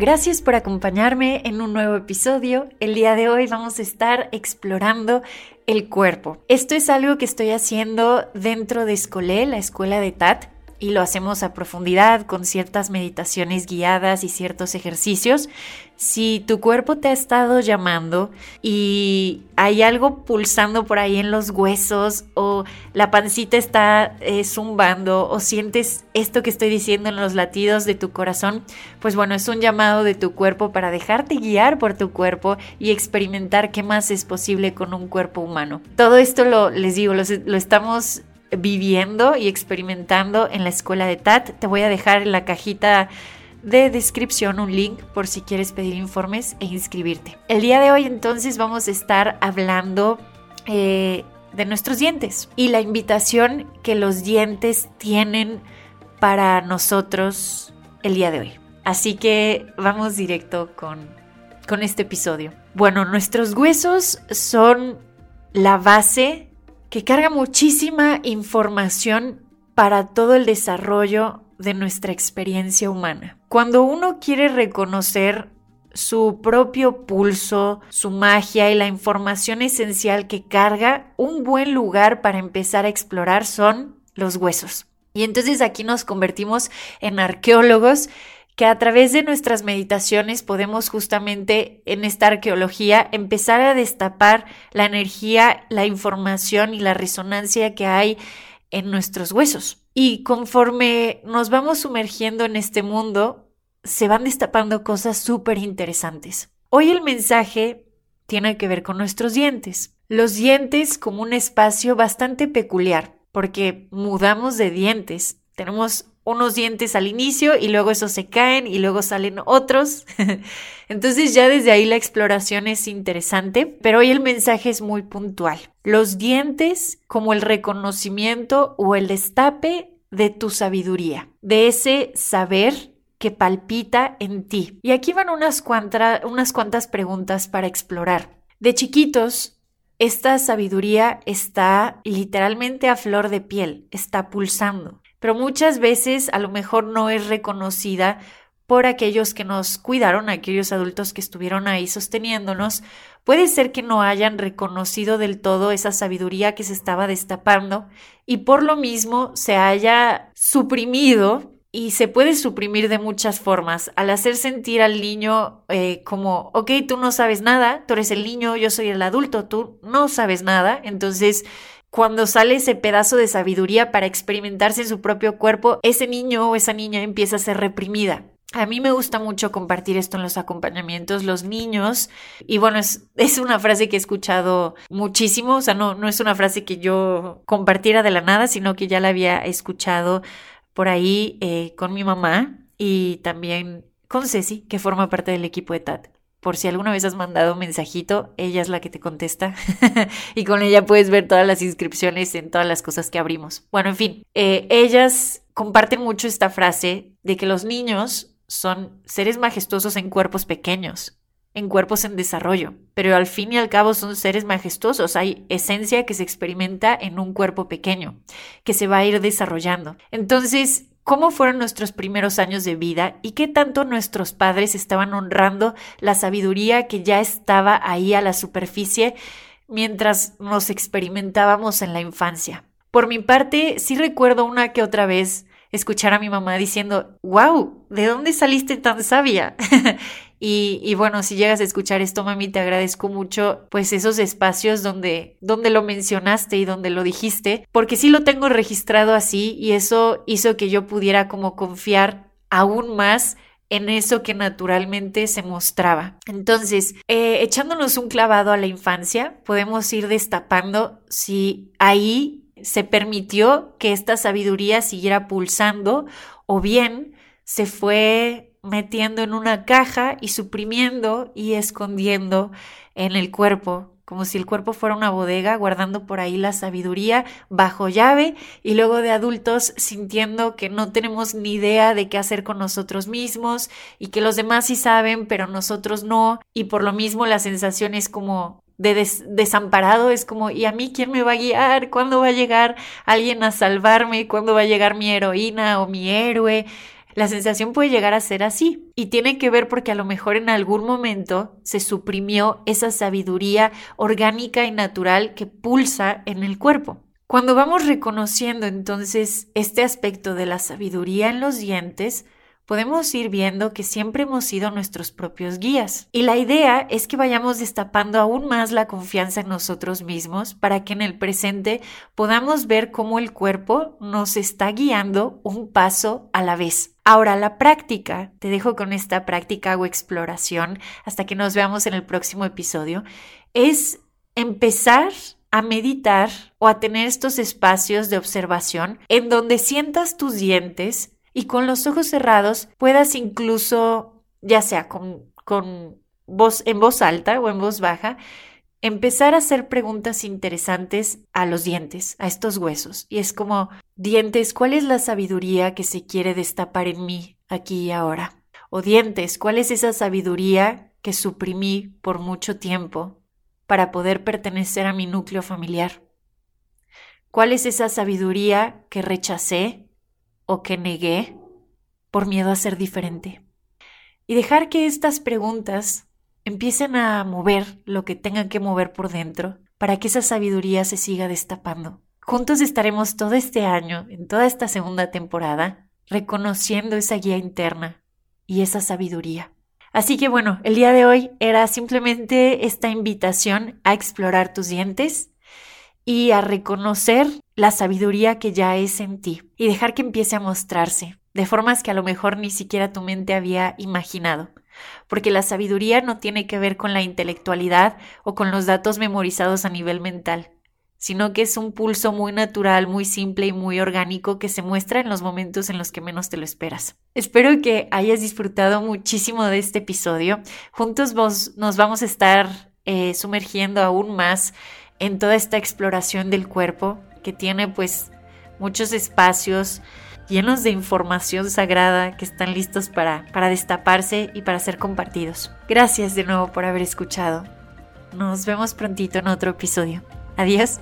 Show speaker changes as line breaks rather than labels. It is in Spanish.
Gracias por acompañarme en un nuevo episodio. El día de hoy vamos a estar explorando el cuerpo. Esto es algo que estoy haciendo dentro de Escolé, la escuela de TAT y lo hacemos a profundidad con ciertas meditaciones guiadas y ciertos ejercicios. Si tu cuerpo te ha estado llamando y hay algo pulsando por ahí en los huesos o la pancita está eh, zumbando o sientes esto que estoy diciendo en los latidos de tu corazón, pues bueno, es un llamado de tu cuerpo para dejarte guiar por tu cuerpo y experimentar qué más es posible con un cuerpo humano. Todo esto lo les digo, lo, lo estamos viviendo y experimentando en la escuela de TAT. Te voy a dejar en la cajita de descripción un link por si quieres pedir informes e inscribirte. El día de hoy entonces vamos a estar hablando eh, de nuestros dientes y la invitación que los dientes tienen para nosotros el día de hoy. Así que vamos directo con, con este episodio. Bueno, nuestros huesos son la base que carga muchísima información para todo el desarrollo de nuestra experiencia humana. Cuando uno quiere reconocer su propio pulso, su magia y la información esencial que carga, un buen lugar para empezar a explorar son los huesos. Y entonces aquí nos convertimos en arqueólogos que a través de nuestras meditaciones podemos justamente en esta arqueología empezar a destapar la energía, la información y la resonancia que hay en nuestros huesos. Y conforme nos vamos sumergiendo en este mundo, se van destapando cosas súper interesantes. Hoy el mensaje tiene que ver con nuestros dientes. Los dientes como un espacio bastante peculiar, porque mudamos de dientes. Tenemos unos dientes al inicio y luego esos se caen y luego salen otros. Entonces ya desde ahí la exploración es interesante, pero hoy el mensaje es muy puntual. Los dientes como el reconocimiento o el destape de tu sabiduría, de ese saber que palpita en ti. Y aquí van unas, unas cuantas preguntas para explorar. De chiquitos, esta sabiduría está literalmente a flor de piel, está pulsando pero muchas veces a lo mejor no es reconocida por aquellos que nos cuidaron, aquellos adultos que estuvieron ahí sosteniéndonos. Puede ser que no hayan reconocido del todo esa sabiduría que se estaba destapando y por lo mismo se haya suprimido y se puede suprimir de muchas formas, al hacer sentir al niño eh, como, ok, tú no sabes nada, tú eres el niño, yo soy el adulto, tú no sabes nada, entonces cuando sale ese pedazo de sabiduría para experimentarse en su propio cuerpo, ese niño o esa niña empieza a ser reprimida. A mí me gusta mucho compartir esto en los acompañamientos, los niños, y bueno, es, una frase que he escuchado muchísimo, o sea, no, no es una frase que yo compartiera de la nada, sino que ya la había escuchado por ahí eh, con mi mamá y también con Ceci, que forma parte del equipo de TAT por si alguna vez has mandado un mensajito, ella es la que te contesta y con ella puedes ver todas las inscripciones en todas las cosas que abrimos. Bueno, en fin, eh, ellas comparten mucho esta frase de que los niños son seres majestuosos en cuerpos pequeños, en cuerpos en desarrollo, pero al fin y al cabo son seres majestuosos, hay esencia que se experimenta en un cuerpo pequeño, que se va a ir desarrollando. Entonces, cómo fueron nuestros primeros años de vida y qué tanto nuestros padres estaban honrando la sabiduría que ya estaba ahí a la superficie mientras nos experimentábamos en la infancia. Por mi parte, sí recuerdo una que otra vez escuchar a mi mamá diciendo, wow, ¿de dónde saliste tan sabia? y, bueno, si llegas a escuchar esto, mami, te agradezco mucho, pues esos espacios donde, donde lo mencionaste y donde lo dijiste, porque sí lo tengo registrado así y eso hizo que yo pudiera como confiar aún más en eso que naturalmente se mostraba. Entonces, eh, echándonos un clavado a la infancia, podemos ir destapando si ahí se permitió que esta sabiduría siguiera pulsando o bien se fue metiendo en una caja y suprimiendo y escondiendo en el cuerpo como si el cuerpo fuera una bodega, guardando por ahí la sabiduría bajo llave y luego de adultos sintiendo que no tenemos ni idea de qué hacer con nosotros mismos y que los demás sí saben, pero nosotros no, y por lo mismo la sensación es como de desamparado, es como, ¿y a mí quién me va a guiar? ¿Cuándo va a llegar alguien a salvarme? ¿Cuándo va a llegar mi heroína o mi héroe? La sensación puede llegar a ser así y tiene que ver porque a lo mejor en algún momento se suprimió esa sabiduría orgánica y natural que pulsa en el cuerpo. Cuando vamos reconociendo entonces este aspecto de la sabiduría en los dientes, podemos ir viendo que siempre hemos sido nuestros propios guías. Y la idea es que vayamos destapando aún más la confianza en nosotros mismos para que en el presente podamos ver cómo el cuerpo nos está guiando un paso a la vez. Ahora, la práctica, te dejo con esta práctica o exploración hasta que nos veamos en el próximo episodio, es empezar a meditar o a tener estos espacios de observación en donde sientas tus dientes y con los ojos cerrados puedas incluso, ya sea con, con voz, en voz alta o en voz baja, empezar a hacer preguntas interesantes a los dientes, a estos huesos. Y es como, dientes, ¿cuál es la sabiduría que se quiere destapar en mí aquí y ahora? O dientes, ¿cuál es esa sabiduría que suprimí por mucho tiempo para poder pertenecer a mi núcleo familiar? ¿Cuál es esa sabiduría que rechacé o que negué por miedo a ser diferente. Y dejar que estas preguntas empiecen a mover lo que tengan que mover por dentro para que esa sabiduría se siga destapando. Juntos estaremos todo este año, en toda esta segunda temporada, reconociendo esa guía interna y esa sabiduría. Así que bueno, el día de hoy era simplemente esta invitación a explorar tus dientes y a reconocer la sabiduría que ya es en ti y dejar que empiece a mostrarse de formas que a lo mejor ni siquiera tu mente había imaginado. Porque la sabiduría no tiene que ver con la intelectualidad o con los datos memorizados a nivel mental, sino que es un pulso muy natural, muy simple y muy orgánico que se muestra en los momentos en los que menos te lo esperas. Espero que hayas disfrutado muchísimo de este episodio. Juntos nos vamos a estar eh, sumergiendo aún más en toda esta exploración del cuerpo que tiene pues muchos espacios llenos de información sagrada que están listos para, para destaparse y para ser compartidos. Gracias de nuevo por haber escuchado. Nos vemos prontito en otro episodio. Adiós.